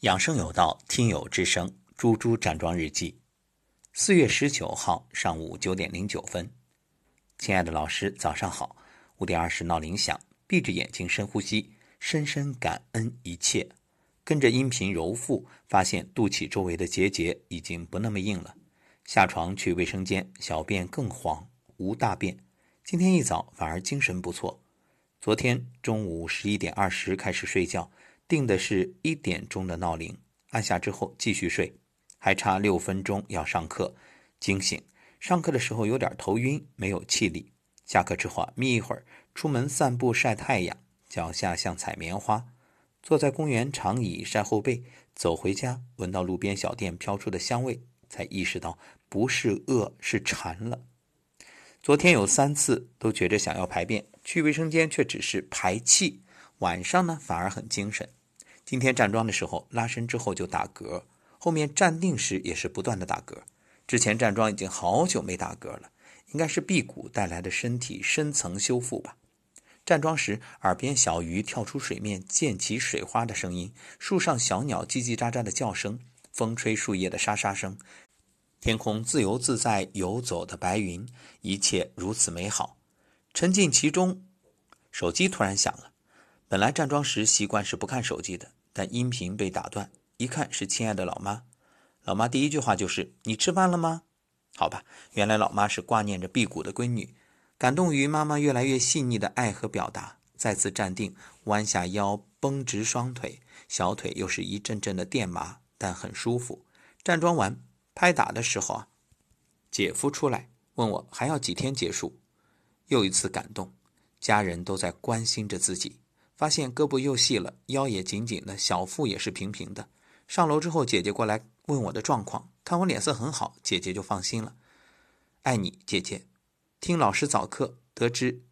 养生有道，听友之声，猪猪站桩日记，四月十九号上午九点零九分，亲爱的老师，早上好。五点二十闹铃响，闭着眼睛深呼吸，深深感恩一切，跟着音频揉腹，发现肚脐周围的结节已经不那么硬了。下床去卫生间，小便更黄，无大便。今天一早反而精神不错。昨天中午十一点二十开始睡觉。定的是一点钟的闹铃，按下之后继续睡，还差六分钟要上课，惊醒。上课的时候有点头晕，没有气力。下课之后啊，眯一会儿，出门散步晒太阳，脚下像采棉花。坐在公园长椅晒后背，走回家，闻到路边小店飘出的香味，才意识到不是饿，是馋了。昨天有三次都觉着想要排便，去卫生间却只是排气。晚上呢，反而很精神。今天站桩的时候，拉伸之后就打嗝，后面站定时也是不断的打嗝。之前站桩已经好久没打嗝了，应该是辟谷带来的身体深层修复吧。站桩时，耳边小鱼跳出水面溅起水花的声音，树上小鸟叽叽喳喳的叫声，风吹树叶的沙沙声，天空自由自在游走的白云，一切如此美好。沉浸其中，手机突然响了。本来站桩时习惯是不看手机的，但音频被打断，一看是亲爱的老妈。老妈第一句话就是：“你吃饭了吗？”好吧，原来老妈是挂念着辟谷的闺女，感动于妈妈越来越细腻的爱和表达，再次站定，弯下腰，绷直双腿，小腿又是一阵阵的电麻，但很舒服。站桩完拍打的时候啊，姐夫出来问我还要几天结束，又一次感动，家人都在关心着自己。发现胳膊又细了，腰也紧紧的，小腹也是平平的。上楼之后，姐姐过来问我的状况，看我脸色很好，姐姐就放心了。爱你，姐姐。听老师早课得知，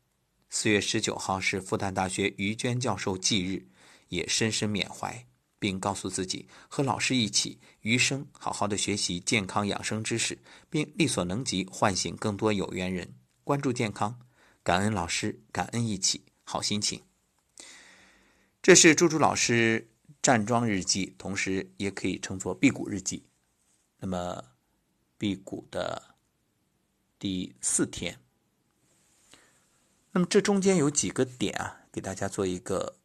四月十九号是复旦大学于娟教授忌日，也深深缅怀，并告诉自己和老师一起余生好好的学习健康养生知识，并力所能及唤醒更多有缘人关注健康，感恩老师，感恩一起，好心情。这是朱朱老师站桩日记，同时也可以称作辟谷日记。那么，辟谷的第四天，那么这中间有几个点啊，给大家做一个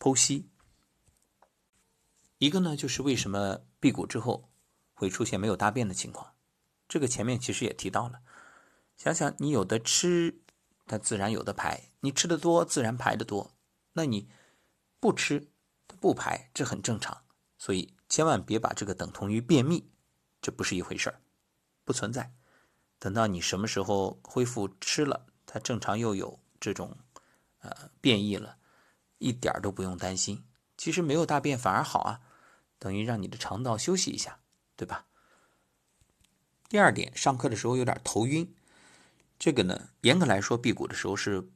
剖析。一个呢，就是为什么辟谷之后会出现没有大便的情况？这个前面其实也提到了。想想你有的吃，它自然有的排；你吃的多，自然排的多。那你。不吃，不排，这很正常，所以千万别把这个等同于便秘，这不是一回事儿，不存在。等到你什么时候恢复吃了，它正常又有这种呃变异了，一点儿都不用担心。其实没有大便反而好啊，等于让你的肠道休息一下，对吧？第二点，上课的时候有点头晕，这个呢，严格来说，辟谷的时候是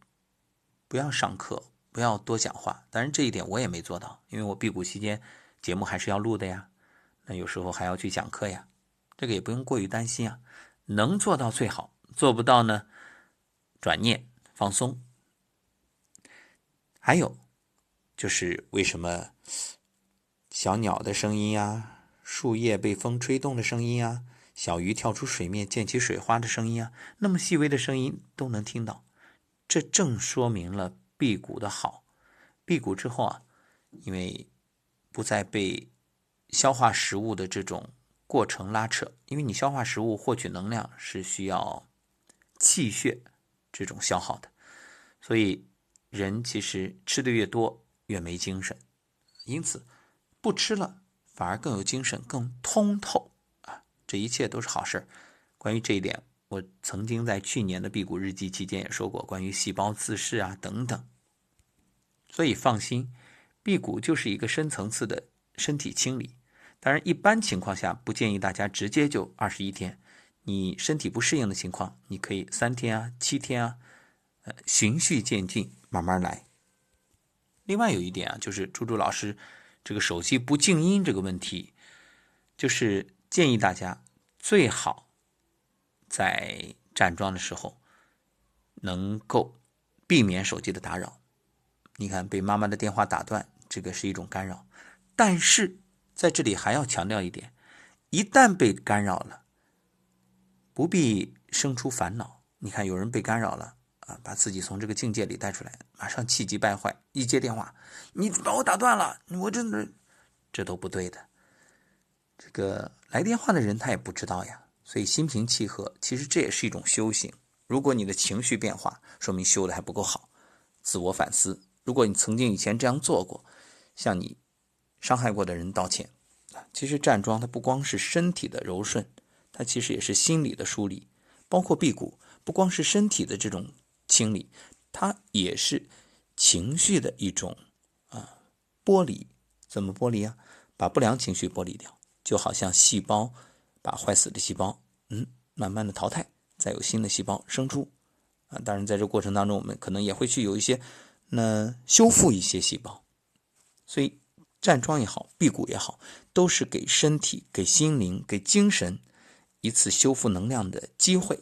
不要上课。不要多讲话，当然这一点我也没做到，因为我辟谷期间节目还是要录的呀，那有时候还要去讲课呀，这个也不用过于担心啊，能做到最好，做不到呢，转念放松。还有就是为什么小鸟的声音呀，树叶被风吹动的声音啊，小鱼跳出水面溅起水花的声音啊，那么细微的声音都能听到，这正说明了。辟谷的好，辟谷之后啊，因为不再被消化食物的这种过程拉扯，因为你消化食物获取能量是需要气血这种消耗的，所以人其实吃的越多越没精神，因此不吃了反而更有精神、更通透啊，这一切都是好事关于这一点，我曾经在去年的辟谷日记期间也说过，关于细胞自噬啊等等。所以放心，辟谷就是一个深层次的身体清理。当然，一般情况下不建议大家直接就二十一天。你身体不适应的情况，你可以三天啊、七天啊，呃，循序渐进，慢慢来。另外有一点啊，就是猪猪老师这个手机不静音这个问题，就是建议大家最好在站桩的时候能够避免手机的打扰。你看，被妈妈的电话打断，这个是一种干扰。但是，在这里还要强调一点：一旦被干扰了，不必生出烦恼。你看，有人被干扰了啊，把自己从这个境界里带出来，马上气急败坏，一接电话，你把我打断了，我真的，这都不对的。这个来电话的人他也不知道呀，所以心平气和，其实这也是一种修行。如果你的情绪变化，说明修的还不够好，自我反思。如果你曾经以前这样做过，向你伤害过的人道歉。其实站桩它不光是身体的柔顺，它其实也是心理的梳理，包括辟谷，不光是身体的这种清理，它也是情绪的一种啊剥离。怎么剥离啊？把不良情绪剥离掉，就好像细胞把坏死的细胞，嗯，慢慢的淘汰，再有新的细胞生出啊。当然，在这过程当中，我们可能也会去有一些。那修复一些细胞，所以站桩也好，辟谷也好，都是给身体、给心灵、给精神一次修复能量的机会。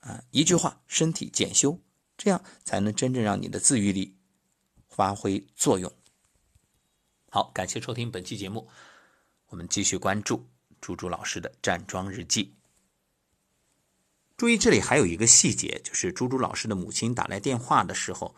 啊，一句话，身体检修，这样才能真正让你的自愈力发挥作用。好，感谢收听本期节目，我们继续关注猪猪老师的站桩日记。注意，这里还有一个细节，就是猪猪老师的母亲打来电话的时候。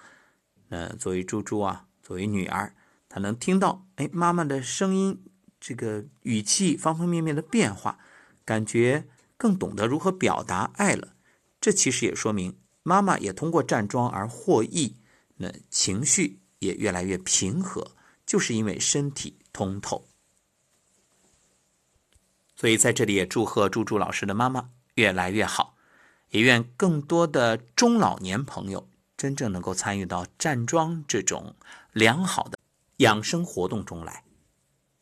呃，作为猪猪啊，作为女儿，她能听到哎妈妈的声音，这个语气方方面面的变化，感觉更懂得如何表达爱了。这其实也说明妈妈也通过站桩而获益，那情绪也越来越平和，就是因为身体通透。所以在这里也祝贺猪猪老师的妈妈越来越好，也愿更多的中老年朋友。真正能够参与到站桩这种良好的养生活动中来。